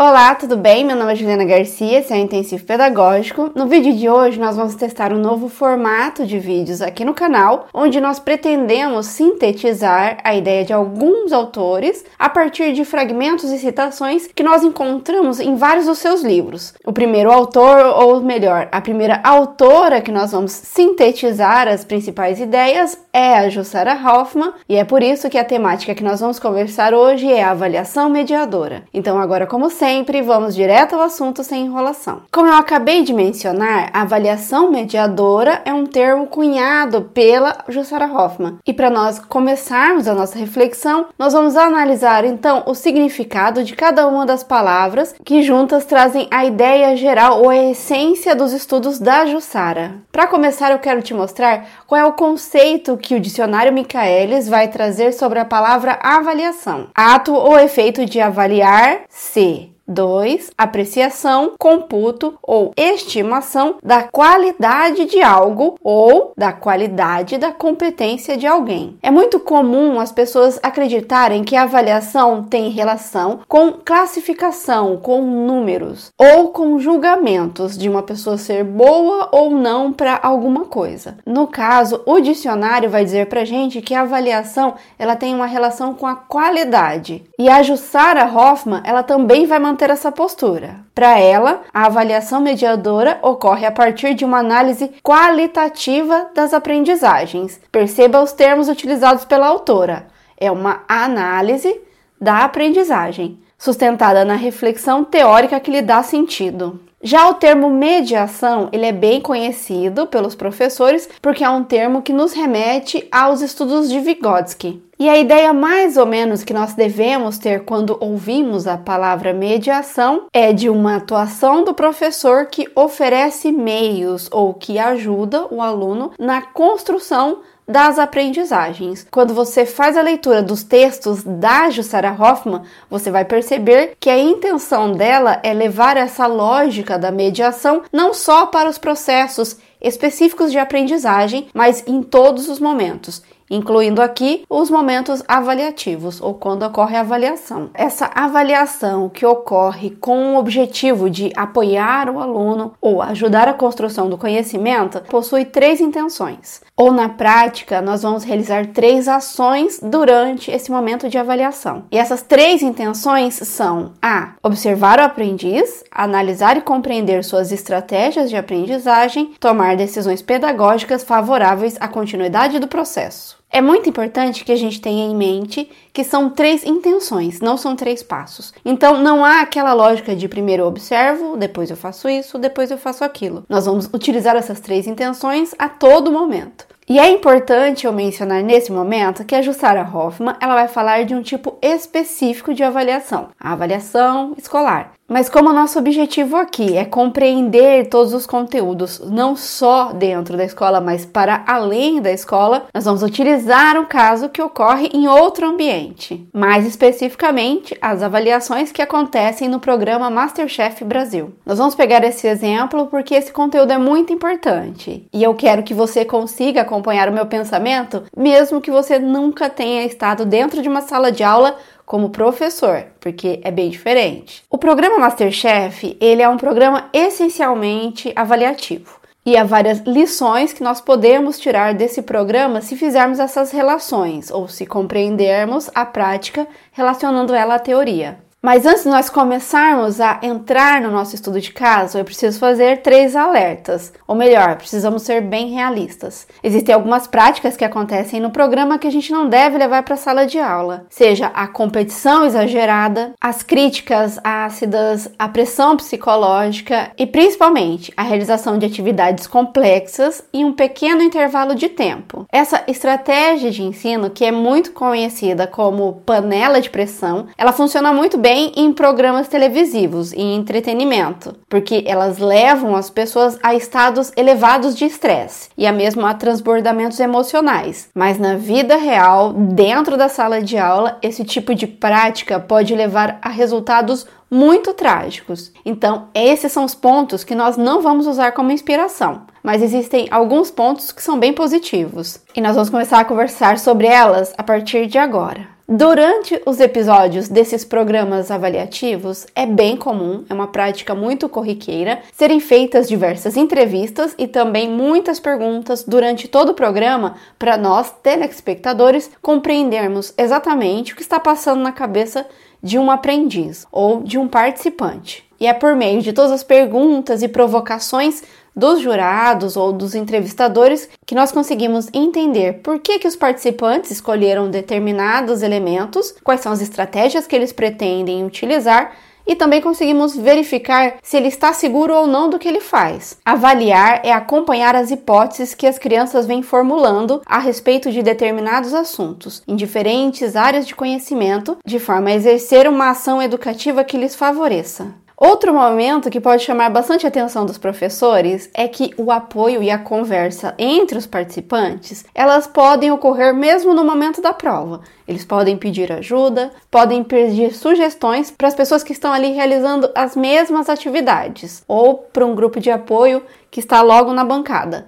Olá, tudo bem? Meu nome é Juliana Garcia, esse é o Intensivo Pedagógico. No vídeo de hoje nós vamos testar um novo formato de vídeos aqui no canal, onde nós pretendemos sintetizar a ideia de alguns autores a partir de fragmentos e citações que nós encontramos em vários dos seus livros. O primeiro autor, ou melhor, a primeira autora que nós vamos sintetizar as principais ideias é a Jussara Hoffman, e é por isso que a temática que nós vamos conversar hoje é a avaliação mediadora. Então agora, como sempre, sempre, vamos direto ao assunto sem enrolação. Como eu acabei de mencionar, avaliação mediadora é um termo cunhado pela Jussara Hoffman. E para nós começarmos a nossa reflexão, nós vamos analisar então o significado de cada uma das palavras que juntas trazem a ideia geral ou a essência dos estudos da Jussara. Para começar, eu quero te mostrar qual é o conceito que o dicionário Michaelis vai trazer sobre a palavra avaliação. Ato ou efeito de avaliar se 2. Apreciação, computo ou estimação da qualidade de algo ou da qualidade da competência de alguém. É muito comum as pessoas acreditarem que a avaliação tem relação com classificação, com números ou com julgamentos de uma pessoa ser boa ou não para alguma coisa. No caso, o dicionário vai dizer pra gente que a avaliação ela tem uma relação com a qualidade. E a Jussara Hoffman, ela também vai manter manter essa postura. Para ela, a avaliação mediadora ocorre a partir de uma análise qualitativa das aprendizagens. Perceba os termos utilizados pela autora. É uma análise da aprendizagem, sustentada na reflexão teórica que lhe dá sentido. Já o termo mediação, ele é bem conhecido pelos professores porque é um termo que nos remete aos estudos de Vygotsky. E a ideia mais ou menos que nós devemos ter quando ouvimos a palavra mediação é de uma atuação do professor que oferece meios ou que ajuda o aluno na construção das aprendizagens. Quando você faz a leitura dos textos da Jussara Hoffman, você vai perceber que a intenção dela é levar essa lógica da mediação não só para os processos específicos de aprendizagem, mas em todos os momentos incluindo aqui os momentos avaliativos ou quando ocorre a avaliação. Essa avaliação que ocorre com o objetivo de apoiar o aluno ou ajudar a construção do conhecimento possui três intenções. Ou na prática, nós vamos realizar três ações durante esse momento de avaliação. E essas três intenções são: a. observar o aprendiz, analisar e compreender suas estratégias de aprendizagem, tomar decisões pedagógicas favoráveis à continuidade do processo. É muito importante que a gente tenha em mente que são três intenções, não são três passos. Então não há aquela lógica de primeiro eu observo, depois eu faço isso, depois eu faço aquilo. Nós vamos utilizar essas três intenções a todo momento. E é importante eu mencionar nesse momento que a Jussara Hoffman ela vai falar de um tipo específico de avaliação, a avaliação escolar. Mas como nosso objetivo aqui é compreender todos os conteúdos, não só dentro da escola, mas para além da escola, nós vamos utilizar um caso que ocorre em outro ambiente. Mais especificamente, as avaliações que acontecem no programa Masterchef Brasil. Nós vamos pegar esse exemplo porque esse conteúdo é muito importante e eu quero que você consiga acompanhar o meu pensamento, mesmo que você nunca tenha estado dentro de uma sala de aula como professor, porque é bem diferente. O programa Masterchef, ele é um programa essencialmente avaliativo. E há várias lições que nós podemos tirar desse programa se fizermos essas relações ou se compreendermos a prática relacionando ela à teoria. Mas antes de nós começarmos a entrar no nosso estudo de caso, eu preciso fazer três alertas. Ou melhor, precisamos ser bem realistas. Existem algumas práticas que acontecem no programa que a gente não deve levar para a sala de aula, seja a competição exagerada, as críticas ácidas, a pressão psicológica e principalmente a realização de atividades complexas em um pequeno intervalo de tempo. Essa estratégia de ensino, que é muito conhecida como panela de pressão, ela funciona muito bem também em programas televisivos e entretenimento, porque elas levam as pessoas a estados elevados de estresse e a mesmo a transbordamentos emocionais. Mas na vida real, dentro da sala de aula, esse tipo de prática pode levar a resultados muito trágicos. Então, esses são os pontos que nós não vamos usar como inspiração. mas existem alguns pontos que são bem positivos. E nós vamos começar a conversar sobre elas a partir de agora. Durante os episódios desses programas avaliativos, é bem comum, é uma prática muito corriqueira, serem feitas diversas entrevistas e também muitas perguntas durante todo o programa para nós, telespectadores, compreendermos exatamente o que está passando na cabeça de um aprendiz ou de um participante. E é por meio de todas as perguntas e provocações dos jurados ou dos entrevistadores que nós conseguimos entender por que, que os participantes escolheram determinados elementos, quais são as estratégias que eles pretendem utilizar e também conseguimos verificar se ele está seguro ou não do que ele faz. Avaliar é acompanhar as hipóteses que as crianças vêm formulando a respeito de determinados assuntos, em diferentes áreas de conhecimento, de forma a exercer uma ação educativa que lhes favoreça. Outro momento que pode chamar bastante atenção dos professores é que o apoio e a conversa entre os participantes, elas podem ocorrer mesmo no momento da prova. Eles podem pedir ajuda, podem pedir sugestões para as pessoas que estão ali realizando as mesmas atividades ou para um grupo de apoio que está logo na bancada.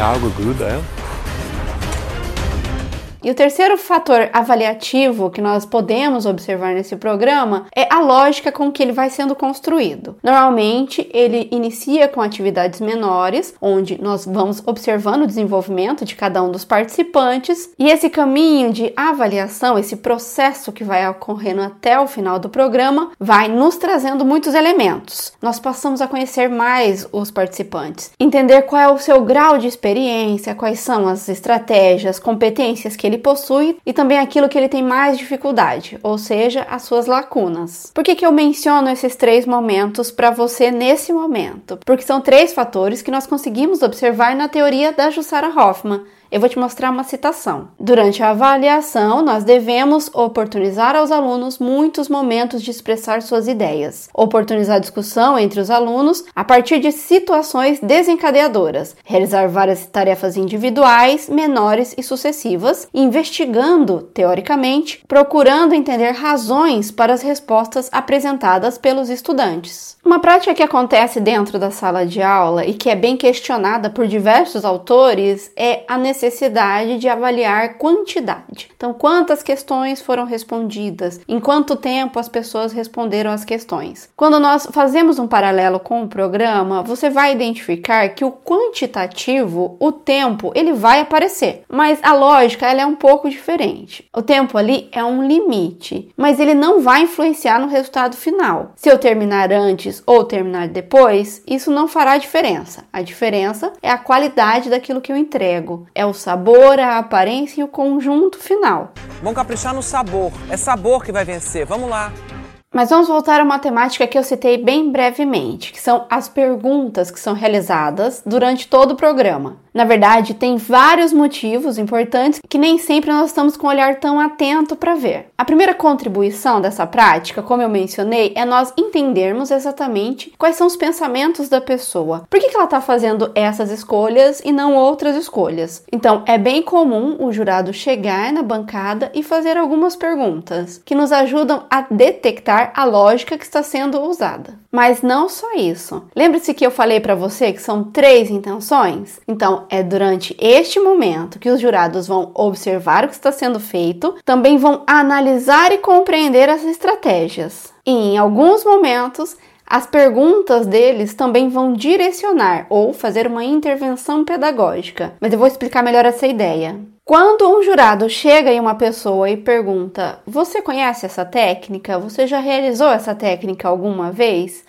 A água gruda ela? É? E o terceiro fator avaliativo que nós podemos observar nesse programa é a lógica com que ele vai sendo construído. Normalmente, ele inicia com atividades menores, onde nós vamos observando o desenvolvimento de cada um dos participantes, e esse caminho de avaliação, esse processo que vai ocorrendo até o final do programa, vai nos trazendo muitos elementos. Nós passamos a conhecer mais os participantes, entender qual é o seu grau de experiência, quais são as estratégias, competências que ele possui e também aquilo que ele tem mais dificuldade, ou seja, as suas lacunas. Por que, que eu menciono esses três momentos para você nesse momento? Porque são três fatores que nós conseguimos observar na teoria da Jussara Hoffman eu vou te mostrar uma citação. Durante a avaliação, nós devemos oportunizar aos alunos muitos momentos de expressar suas ideias, oportunizar discussão entre os alunos a partir de situações desencadeadoras, realizar várias tarefas individuais, menores e sucessivas, investigando, teoricamente, procurando entender razões para as respostas apresentadas pelos estudantes. Uma prática que acontece dentro da sala de aula e que é bem questionada por diversos autores é a necessidade de avaliar quantidade. Então, quantas questões foram respondidas? Em quanto tempo as pessoas responderam as questões? Quando nós fazemos um paralelo com o programa, você vai identificar que o quantitativo, o tempo, ele vai aparecer, mas a lógica ela é um pouco diferente. O tempo ali é um limite, mas ele não vai influenciar no resultado final. Se eu terminar antes antes ou terminar depois, isso não fará diferença. A diferença é a qualidade daquilo que eu entrego, é o sabor, a aparência e o conjunto final. Vamos caprichar no sabor, é sabor que vai vencer. Vamos lá. Mas vamos voltar a uma temática que eu citei bem brevemente, que são as perguntas que são realizadas durante todo o programa. Na verdade, tem vários motivos importantes que nem sempre nós estamos com o olhar tão atento para ver. A primeira contribuição dessa prática, como eu mencionei, é nós entendermos exatamente quais são os pensamentos da pessoa. Por que, que ela está fazendo essas escolhas e não outras escolhas? Então, é bem comum o jurado chegar na bancada e fazer algumas perguntas que nos ajudam a detectar a lógica que está sendo usada. Mas não só isso. Lembre-se que eu falei para você que são três intenções? Então, é durante este momento que os jurados vão observar o que está sendo feito, também vão analisar e compreender as estratégias. E em alguns momentos, as perguntas deles também vão direcionar ou fazer uma intervenção pedagógica. Mas eu vou explicar melhor essa ideia. Quando um jurado chega em uma pessoa e pergunta: Você conhece essa técnica? Você já realizou essa técnica alguma vez?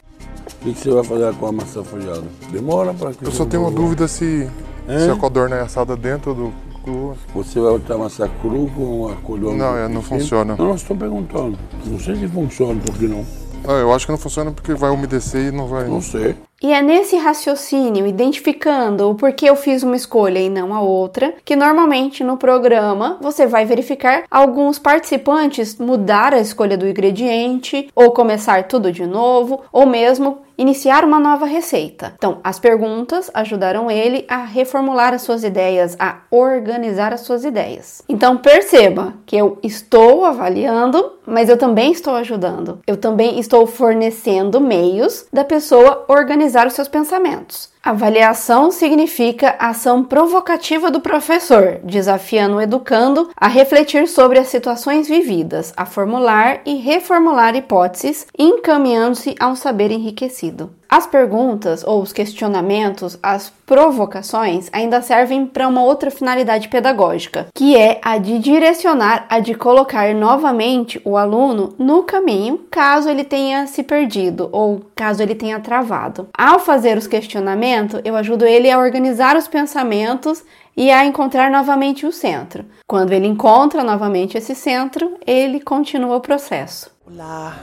O que, você vai fazer com a maçã folhada? Demora para que. Eu só tenho uma dúvida se, se a codorna é assada dentro do cru. Você vai botar maçã cru com a codorna? Não, é, não funciona. Não, estou perguntando. Não sei se funciona, por que não? Ah, eu acho que não funciona porque vai umedecer e não vai. Não sei. E é nesse raciocínio, identificando o porquê eu fiz uma escolha e não a outra, que normalmente no programa você vai verificar alguns participantes mudar a escolha do ingrediente, ou começar tudo de novo, ou mesmo iniciar uma nova receita. Então, as perguntas ajudaram ele a reformular as suas ideias, a organizar as suas ideias. Então, perceba que eu estou avaliando, mas eu também estou ajudando. Eu também estou fornecendo meios da pessoa organizar os seus pensamentos. Avaliação significa ação provocativa do professor, desafiando o educando a refletir sobre as situações vividas, a formular e reformular hipóteses, encaminhando-se a um saber enriquecido. As perguntas ou os questionamentos, as provocações, ainda servem para uma outra finalidade pedagógica, que é a de direcionar, a de colocar novamente o aluno no caminho caso ele tenha se perdido ou caso ele tenha travado. Ao fazer os questionamentos, eu ajudo ele a organizar os pensamentos e a encontrar novamente o centro. Quando ele encontra novamente esse centro, ele continua o processo. Olá.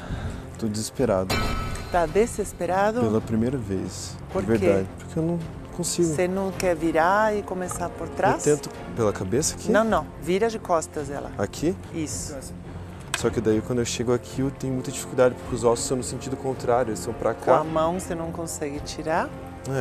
Tô desesperado. Tá desesperado? Pela primeira vez. Por de verdade. Porque eu não consigo. Você não quer virar e começar por trás? Eu tento pela cabeça aqui? Não, não. Vira de costas ela. Aqui? Isso. Só que daí quando eu chego aqui eu tenho muita dificuldade, porque os ossos são no sentido contrário, eles são pra Com cá. a mão você não consegue tirar.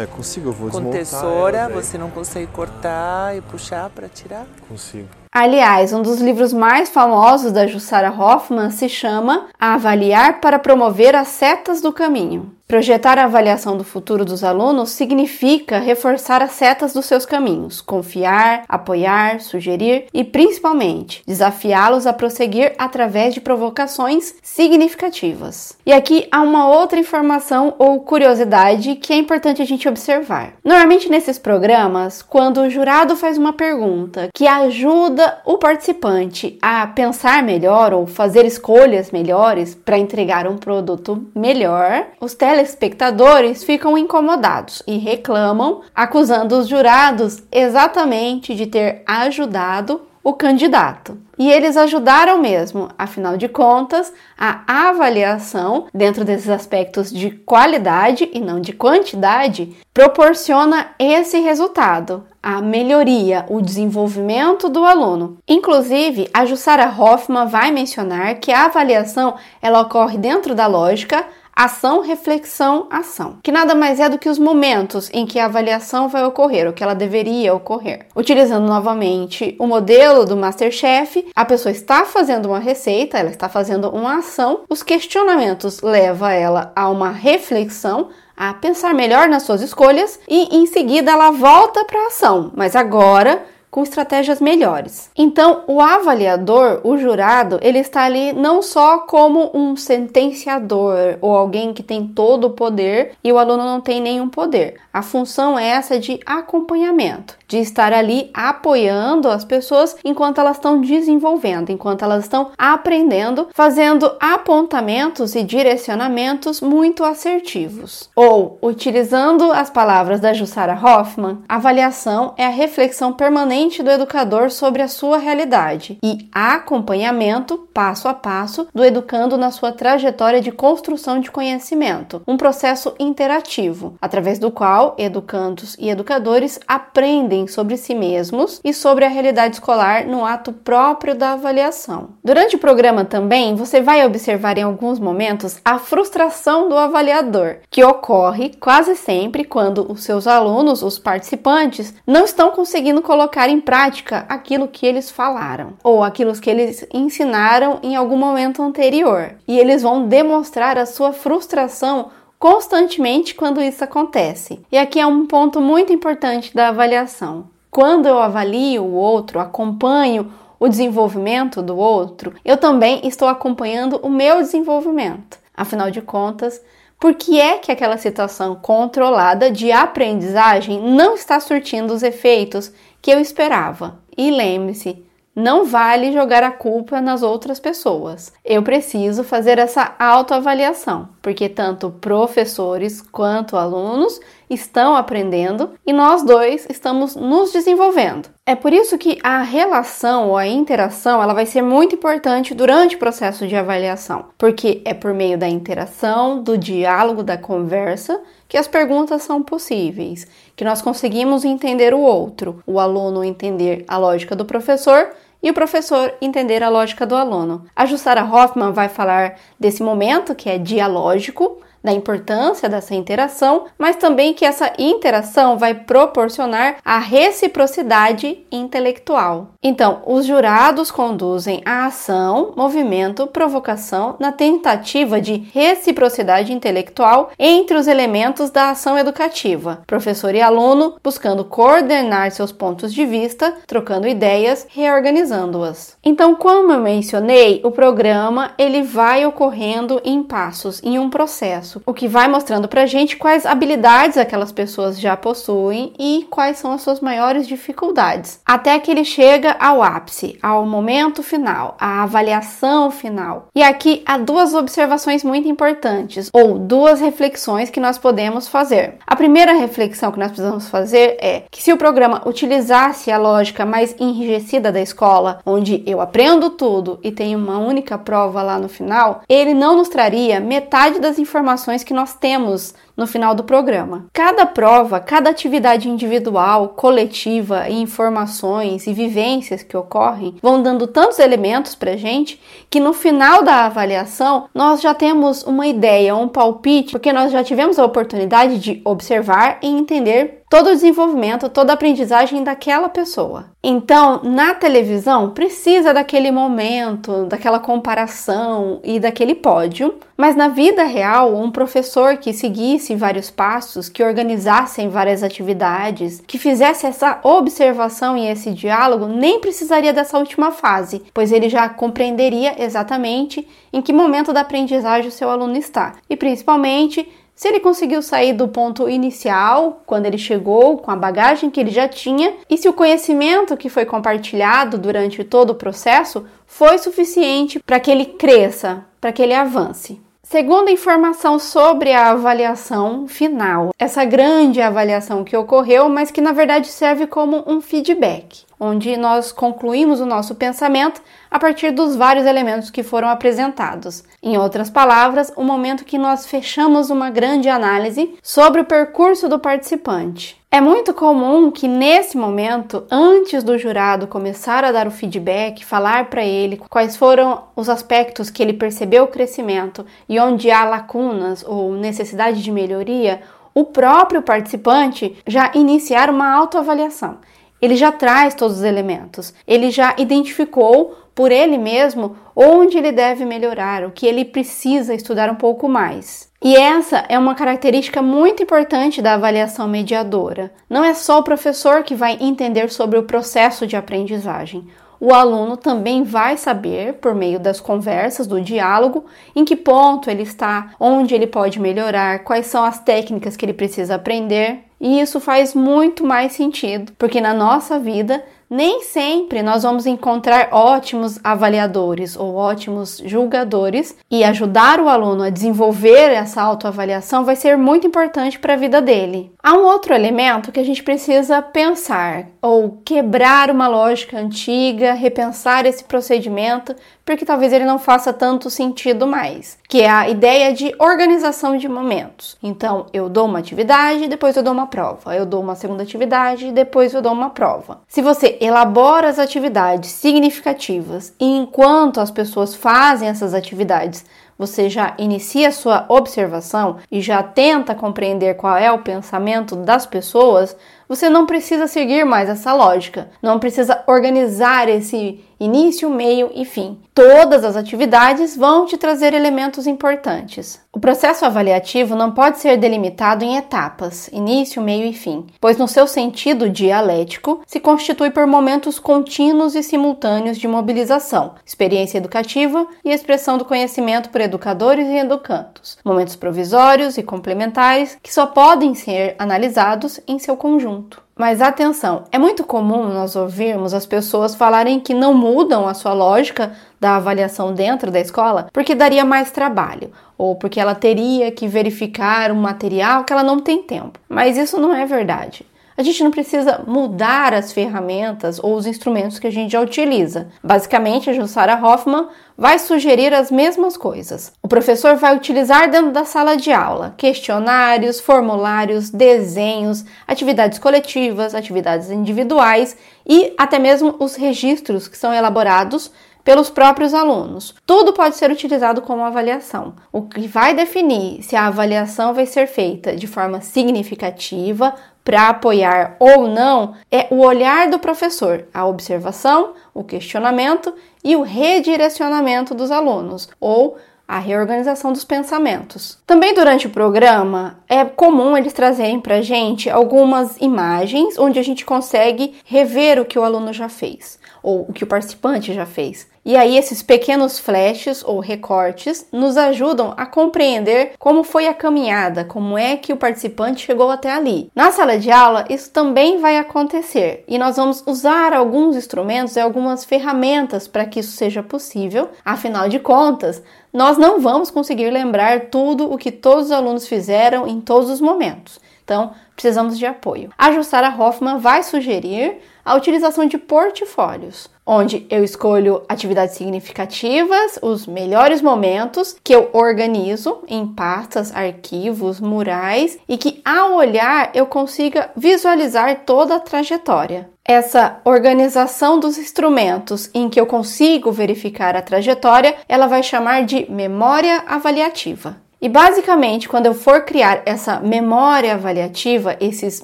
É, consigo, eu vou Com tesoura ela, você não consegue cortar e puxar para tirar. Consigo. Aliás, um dos livros mais famosos da Jussara Hoffman se chama Avaliar para promover as setas do caminho. Projetar a avaliação do futuro dos alunos significa reforçar as setas dos seus caminhos, confiar, apoiar, sugerir e, principalmente, desafiá-los a prosseguir através de provocações significativas. E aqui há uma outra informação ou curiosidade que é importante a gente observar. Normalmente nesses programas, quando o jurado faz uma pergunta que ajuda o participante a pensar melhor ou fazer escolhas melhores para entregar um produto melhor, os telespectadores ficam incomodados e reclamam, acusando os jurados exatamente de ter ajudado o candidato. E eles ajudaram mesmo, afinal de contas, a avaliação, dentro desses aspectos de qualidade e não de quantidade, proporciona esse resultado, a melhoria, o desenvolvimento do aluno. Inclusive, a Jussara Hoffman vai mencionar que a avaliação ela ocorre dentro da lógica ação, reflexão, ação, que nada mais é do que os momentos em que a avaliação vai ocorrer, o que ela deveria ocorrer. Utilizando novamente o modelo do Masterchef, a pessoa está fazendo uma receita, ela está fazendo uma ação, os questionamentos levam ela a uma reflexão, a pensar melhor nas suas escolhas e em seguida ela volta para a ação, mas agora com estratégias melhores. Então, o avaliador, o jurado, ele está ali não só como um sentenciador ou alguém que tem todo o poder e o aluno não tem nenhum poder. A função é essa de acompanhamento, de estar ali apoiando as pessoas enquanto elas estão desenvolvendo, enquanto elas estão aprendendo, fazendo apontamentos e direcionamentos muito assertivos. Ou, utilizando as palavras da Jussara Hoffman, avaliação é a reflexão permanente do educador sobre a sua realidade e acompanhamento passo a passo do educando na sua trajetória de construção de conhecimento, um processo interativo, através do qual educandos e educadores aprendem sobre si mesmos e sobre a realidade escolar no ato próprio da avaliação. Durante o programa também você vai observar em alguns momentos a frustração do avaliador, que ocorre quase sempre quando os seus alunos, os participantes, não estão conseguindo colocar em prática aquilo que eles falaram ou aquilo que eles ensinaram em algum momento anterior. E eles vão demonstrar a sua frustração constantemente quando isso acontece. E aqui é um ponto muito importante da avaliação. Quando eu avalio o outro, acompanho o desenvolvimento do outro, eu também estou acompanhando o meu desenvolvimento. Afinal de contas, por que é que aquela situação controlada de aprendizagem não está surtindo os efeitos que eu esperava? E lembre-se, não vale jogar a culpa nas outras pessoas. Eu preciso fazer essa autoavaliação, porque tanto professores quanto alunos estão aprendendo e nós dois estamos nos desenvolvendo. É por isso que a relação ou a interação ela vai ser muito importante durante o processo de avaliação, porque é por meio da interação, do diálogo, da conversa que as perguntas são possíveis, que nós conseguimos entender o outro, o aluno entender a lógica do professor e o professor entender a lógica do aluno. A Jussara Hoffman vai falar desse momento que é dialógico, da importância dessa interação, mas também que essa interação vai proporcionar a reciprocidade intelectual. Então, os jurados conduzem a ação, movimento, provocação na tentativa de reciprocidade intelectual entre os elementos da ação educativa, professor e aluno buscando coordenar seus pontos de vista, trocando ideias, reorganizando-as. Então, como eu mencionei, o programa ele vai ocorrendo em passos, em um processo, o que vai mostrando pra gente quais habilidades aquelas pessoas já possuem e quais são as suas maiores dificuldades, até que ele chega ao ápice, ao momento final, à avaliação final. E aqui há duas observações muito importantes, ou duas reflexões que nós podemos fazer. A primeira reflexão que nós precisamos fazer é que se o programa utilizasse a lógica mais enrijecida da escola, onde eu aprendo tudo e tenho uma única prova lá no final, ele não nos traria metade das informações que nós temos no final do programa. Cada prova, cada atividade individual, coletiva e informações e vivências que ocorrem vão dando tantos elementos para gente que no final da avaliação nós já temos uma ideia, um palpite, porque nós já tivemos a oportunidade de observar e entender todo o desenvolvimento, toda a aprendizagem daquela pessoa. Então, na televisão, precisa daquele momento, daquela comparação e daquele pódio, mas na vida real, um professor que seguisse vários passos, que organizasse várias atividades, que fizesse essa observação e esse diálogo, nem precisaria dessa última fase, pois ele já compreenderia exatamente em que momento da aprendizagem o seu aluno está e principalmente se ele conseguiu sair do ponto inicial, quando ele chegou, com a bagagem que ele já tinha, e se o conhecimento que foi compartilhado durante todo o processo foi suficiente para que ele cresça, para que ele avance. Segunda informação sobre a avaliação final, essa grande avaliação que ocorreu, mas que na verdade serve como um feedback onde nós concluímos o nosso pensamento a partir dos vários elementos que foram apresentados. Em outras palavras, o momento que nós fechamos uma grande análise sobre o percurso do participante. É muito comum que nesse momento, antes do jurado começar a dar o feedback, falar para ele quais foram os aspectos que ele percebeu o crescimento e onde há lacunas ou necessidade de melhoria, o próprio participante já iniciar uma autoavaliação. Ele já traz todos os elementos, ele já identificou por ele mesmo onde ele deve melhorar, o que ele precisa estudar um pouco mais. E essa é uma característica muito importante da avaliação mediadora. Não é só o professor que vai entender sobre o processo de aprendizagem. O aluno também vai saber, por meio das conversas, do diálogo, em que ponto ele está, onde ele pode melhorar, quais são as técnicas que ele precisa aprender. E isso faz muito mais sentido, porque na nossa vida nem sempre nós vamos encontrar ótimos avaliadores ou ótimos julgadores e ajudar o aluno a desenvolver essa autoavaliação vai ser muito importante para a vida dele. Há um outro elemento que a gente precisa pensar ou quebrar uma lógica antiga, repensar esse procedimento, porque talvez ele não faça tanto sentido mais, que é a ideia de organização de momentos. Então, eu dou uma atividade, depois eu dou uma prova. Eu dou uma segunda atividade, depois eu dou uma prova. Se você elabora as atividades significativas e enquanto as pessoas fazem essas atividades, você já inicia sua observação e já tenta compreender qual é o pensamento das pessoas, você não precisa seguir mais essa lógica, não precisa organizar esse início, meio e fim. Todas as atividades vão te trazer elementos importantes. O processo avaliativo não pode ser delimitado em etapas, início, meio e fim, pois no seu sentido dialético se constitui por momentos contínuos e simultâneos de mobilização, experiência educativa e expressão do conhecimento por educadores e educandos, momentos provisórios e complementares que só podem ser analisados em seu conjunto. Mas atenção, é muito comum nós ouvirmos as pessoas falarem que não mudam a sua lógica da avaliação dentro da escola porque daria mais trabalho ou porque ela teria que verificar um material que ela não tem tempo. Mas isso não é verdade. A gente não precisa mudar as ferramentas ou os instrumentos que a gente já utiliza. Basicamente, a Jussara Hoffman vai sugerir as mesmas coisas. O professor vai utilizar dentro da sala de aula questionários, formulários, desenhos, atividades coletivas, atividades individuais e até mesmo os registros que são elaborados pelos próprios alunos. Tudo pode ser utilizado como avaliação. O que vai definir se a avaliação vai ser feita de forma significativa, para apoiar ou não é o olhar do professor, a observação, o questionamento e o redirecionamento dos alunos, ou a reorganização dos pensamentos. Também durante o programa é comum eles trazerem para a gente algumas imagens onde a gente consegue rever o que o aluno já fez ou o que o participante já fez. E aí esses pequenos flashes ou recortes nos ajudam a compreender como foi a caminhada, como é que o participante chegou até ali. Na sala de aula, isso também vai acontecer e nós vamos usar alguns instrumentos e algumas ferramentas para que isso seja possível. Afinal de contas, nós não vamos conseguir lembrar tudo o que todos os alunos fizeram em todos os momentos. Então, precisamos de apoio. A Jussara Hoffman vai sugerir a utilização de portfólios, onde eu escolho atividades significativas, os melhores momentos que eu organizo em pastas, arquivos, murais e que ao olhar eu consiga visualizar toda a trajetória. Essa organização dos instrumentos em que eu consigo verificar a trajetória, ela vai chamar de memória avaliativa. E basicamente, quando eu for criar essa memória avaliativa, esses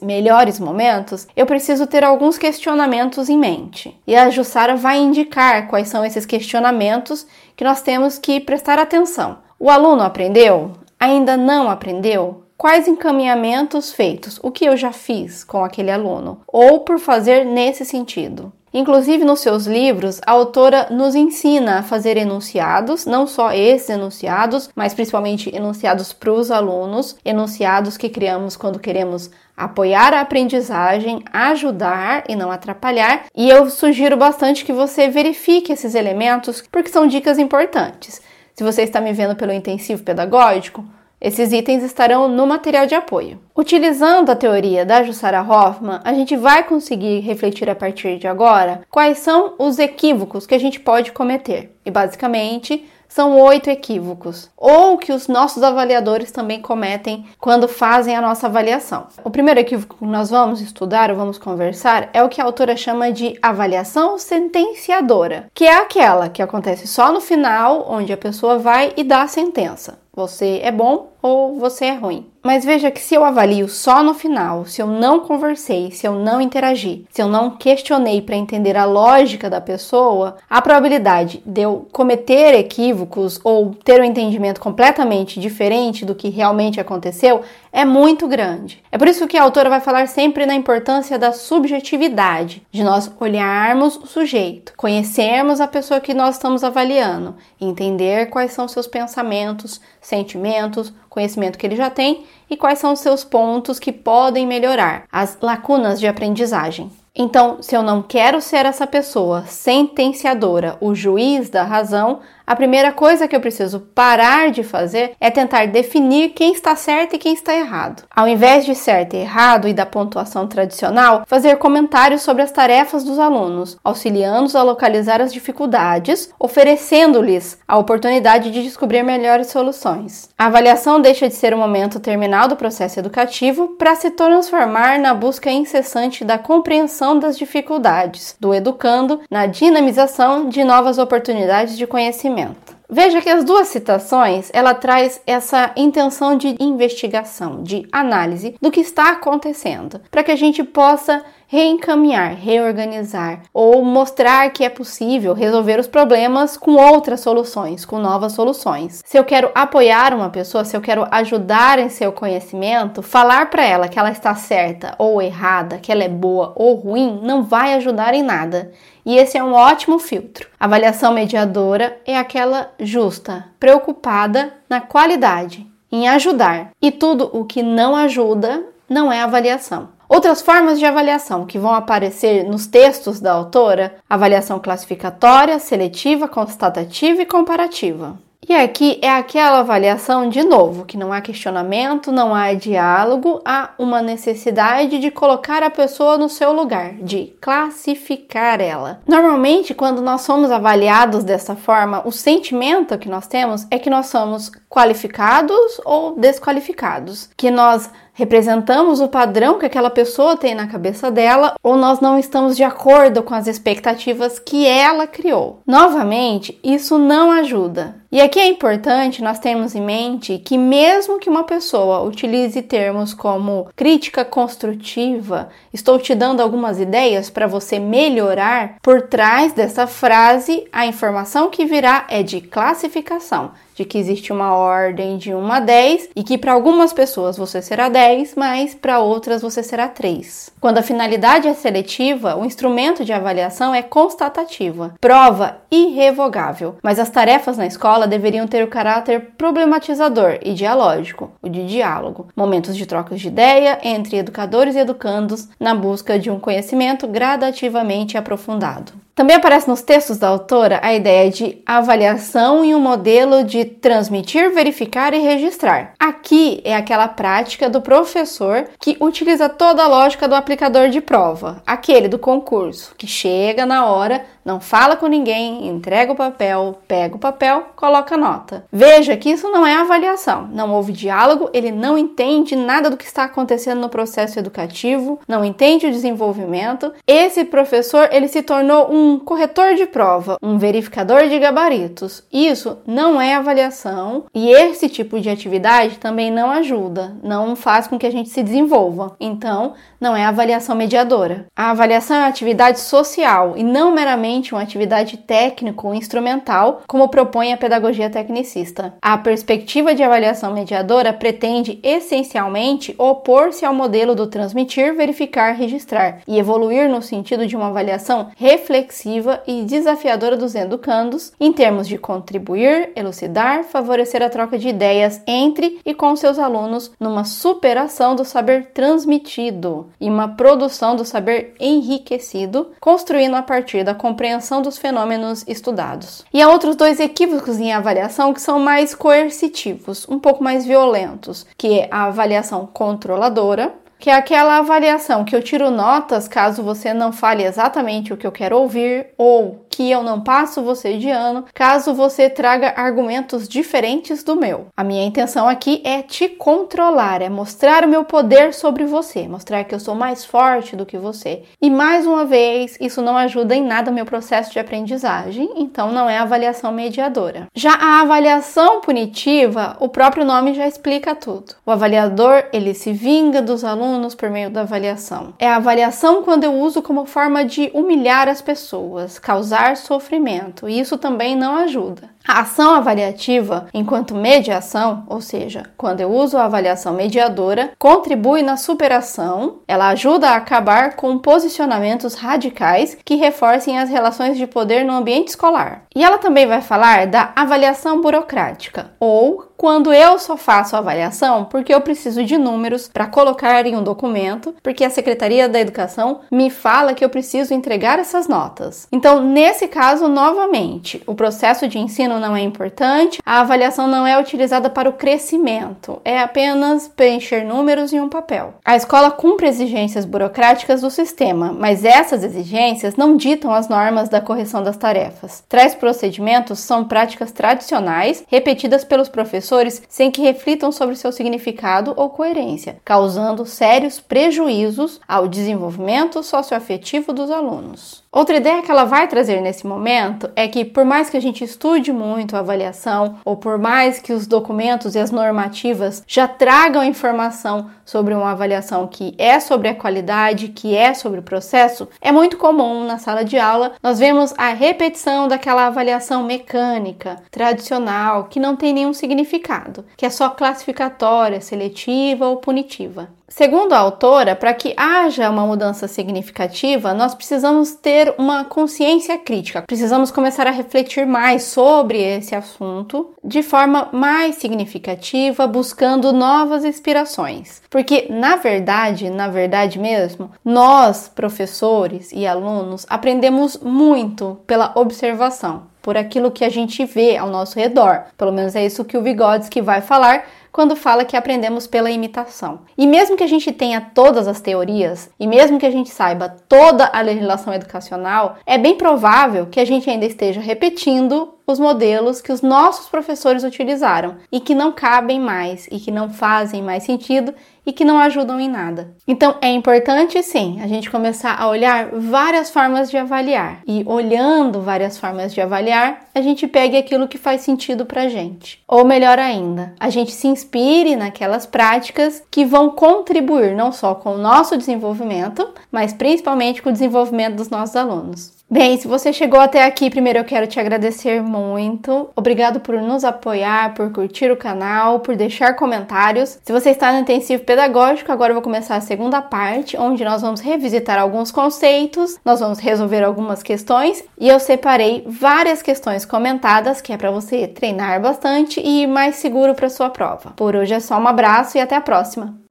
melhores momentos, eu preciso ter alguns questionamentos em mente. E a Jussara vai indicar quais são esses questionamentos que nós temos que prestar atenção. O aluno aprendeu? Ainda não aprendeu? Quais encaminhamentos feitos? O que eu já fiz com aquele aluno? Ou por fazer nesse sentido? Inclusive, nos seus livros, a autora nos ensina a fazer enunciados, não só esses enunciados, mas principalmente enunciados para os alunos, enunciados que criamos quando queremos apoiar a aprendizagem, ajudar e não atrapalhar. E eu sugiro bastante que você verifique esses elementos, porque são dicas importantes. Se você está me vendo pelo intensivo pedagógico, esses itens estarão no material de apoio. Utilizando a teoria da Jussara Hoffman, a gente vai conseguir refletir a partir de agora quais são os equívocos que a gente pode cometer. E basicamente, são oito equívocos, ou que os nossos avaliadores também cometem quando fazem a nossa avaliação. O primeiro equívoco que nós vamos estudar ou vamos conversar é o que a autora chama de avaliação sentenciadora, que é aquela que acontece só no final, onde a pessoa vai e dá a sentença. Você é bom ou você é ruim. Mas veja que se eu avalio só no final, se eu não conversei, se eu não interagi, se eu não questionei para entender a lógica da pessoa, a probabilidade de eu cometer equívocos ou ter um entendimento completamente diferente do que realmente aconteceu é muito grande. É por isso que a autora vai falar sempre na importância da subjetividade, de nós olharmos o sujeito, conhecermos a pessoa que nós estamos avaliando, entender quais são seus pensamentos, sentimentos, conhecimento que ele já tem e quais são os seus pontos que podem melhorar, as lacunas de aprendizagem. Então, se eu não quero ser essa pessoa sentenciadora, o juiz da razão, a primeira coisa que eu preciso parar de fazer é tentar definir quem está certo e quem está errado. Ao invés de certo e errado e da pontuação tradicional, fazer comentários sobre as tarefas dos alunos, auxiliando-os a localizar as dificuldades, oferecendo-lhes a oportunidade de descobrir melhores soluções. A avaliação deixa de ser o momento terminal do processo educativo para se transformar na busca incessante da compreensão das dificuldades do educando, na dinamização de novas oportunidades de conhecimento conhecimento. Veja que as duas citações, ela traz essa intenção de investigação, de análise do que está acontecendo, para que a gente possa reencaminhar, reorganizar ou mostrar que é possível resolver os problemas com outras soluções, com novas soluções. Se eu quero apoiar uma pessoa, se eu quero ajudar em seu conhecimento, falar para ela que ela está certa ou errada, que ela é boa ou ruim, não vai ajudar em nada. E esse é um ótimo filtro. A avaliação mediadora é aquela justa, preocupada na qualidade, em ajudar. E tudo o que não ajuda não é avaliação. Outras formas de avaliação que vão aparecer nos textos da autora: avaliação classificatória, seletiva, constatativa e comparativa. E aqui é aquela avaliação de novo, que não há questionamento, não há diálogo, há uma necessidade de colocar a pessoa no seu lugar, de classificar ela. Normalmente, quando nós somos avaliados dessa forma, o sentimento que nós temos é que nós somos qualificados ou desqualificados, que nós representamos o padrão que aquela pessoa tem na cabeça dela ou nós não estamos de acordo com as expectativas que ela criou. Novamente, isso não ajuda. E aqui é importante nós termos em mente que, mesmo que uma pessoa utilize termos como crítica construtiva, estou te dando algumas ideias para você melhorar, por trás dessa frase, a informação que virá é de classificação de que existe uma ordem de 1 a 10 e que para algumas pessoas você será 10, mas para outras você será 3. Quando a finalidade é seletiva, o instrumento de avaliação é constatativa, prova irrevogável, mas as tarefas na escola deveriam ter o caráter problematizador e dialógico, o de diálogo, momentos de trocas de ideia entre educadores e educandos na busca de um conhecimento gradativamente aprofundado. Também aparece nos textos da autora a ideia de avaliação em um modelo de transmitir, verificar e registrar. Aqui é aquela prática do professor que utiliza toda a lógica do aplicador de prova, aquele do concurso, que chega na hora, não fala com ninguém, entrega o papel, pega o papel, coloca nota. Veja que isso não é avaliação, não houve diálogo, ele não entende nada do que está acontecendo no processo educativo, não entende o desenvolvimento. Esse professor, ele se tornou um corretor de prova, um verificador de gabaritos. Isso não é avaliação e esse tipo de atividade também não ajuda, não faz com que a gente se desenvolva. Então, não é avaliação mediadora. A avaliação é uma atividade social e não meramente uma atividade técnico ou instrumental, como propõe a pedagogia tecnicista. A perspectiva de avaliação mediadora pretende essencialmente opor-se ao modelo do transmitir, verificar, registrar e evoluir no sentido de uma avaliação reflexiva e desafiadora dos educandos em termos de contribuir, elucidar, favorecer a troca de ideias entre e com seus alunos numa superação do saber transmitido e uma produção do saber enriquecido, construindo a partir da compreensão dos fenômenos estudados. E há outros dois equívocos em avaliação que são mais coercitivos, um pouco mais violentos, que é a avaliação controladora, que é aquela avaliação que eu tiro notas caso você não fale exatamente o que eu quero ouvir ou que eu não passo você de ano caso você traga argumentos diferentes do meu. A minha intenção aqui é te controlar, é mostrar o meu poder sobre você, mostrar que eu sou mais forte do que você. E mais uma vez, isso não ajuda em nada o meu processo de aprendizagem, então não é avaliação mediadora. Já a avaliação punitiva, o próprio nome já explica tudo. O avaliador, ele se vinga dos alunos por meio da avaliação. É a avaliação quando eu uso como forma de humilhar as pessoas, causar sofrimento, e isso também não ajuda. A ação avaliativa, enquanto mediação, ou seja, quando eu uso a avaliação mediadora, contribui na superação, ela ajuda a acabar com posicionamentos radicais que reforcem as relações de poder no ambiente escolar. E ela também vai falar da avaliação burocrática, ou quando eu só faço avaliação porque eu preciso de números para colocar em um documento, porque a Secretaria da Educação me fala que eu preciso entregar essas notas. Então, nesse caso, novamente, o processo de ensino não é importante, a avaliação não é utilizada para o crescimento, é apenas preencher números em um papel. A escola cumpre exigências burocráticas do sistema, mas essas exigências não ditam as normas da correção das tarefas. Tais procedimentos são práticas tradicionais repetidas pelos professores sem que reflitam sobre seu significado ou coerência, causando sérios prejuízos ao desenvolvimento socioafetivo dos alunos. Outra ideia que ela vai trazer nesse momento é que, por mais que a gente estude muito a avaliação, ou por mais que os documentos e as normativas já tragam informação sobre uma avaliação que é sobre a qualidade, que é sobre o processo, é muito comum na sala de aula nós vemos a repetição daquela avaliação mecânica, tradicional, que não tem nenhum significado, que é só classificatória, seletiva ou punitiva. Segundo a autora, para que haja uma mudança significativa, nós precisamos ter uma consciência crítica. Precisamos começar a refletir mais sobre esse assunto de forma mais significativa, buscando novas inspirações. Porque, na verdade, na verdade mesmo, nós, professores e alunos, aprendemos muito pela observação, por aquilo que a gente vê ao nosso redor. Pelo menos é isso que o Vygotsky vai falar quando fala que aprendemos pela imitação. E mesmo que a gente tenha todas as teorias, e mesmo que a gente saiba toda a legislação educacional, é bem provável que a gente ainda esteja repetindo os modelos que os nossos professores utilizaram e que não cabem mais e que não fazem mais sentido e que não ajudam em nada. Então é importante sim a gente começar a olhar várias formas de avaliar e olhando várias formas de avaliar, a gente pegue aquilo que faz sentido pra gente. Ou melhor ainda, a gente se inspire naquelas práticas que vão contribuir não só com o nosso desenvolvimento, mas principalmente com o desenvolvimento dos nossos alunos. Bem, se você chegou até aqui, primeiro eu quero te agradecer muito. Obrigado por nos apoiar, por curtir o canal, por deixar comentários. Se você está no intensivo pedagógico, agora eu vou começar a segunda parte, onde nós vamos revisitar alguns conceitos, nós vamos resolver algumas questões e eu separei várias questões comentadas que é para você treinar bastante e ir mais seguro para sua prova. Por hoje é só um abraço e até a próxima.